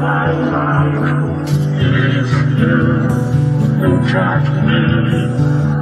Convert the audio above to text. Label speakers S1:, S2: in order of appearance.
S1: my life is you who got me.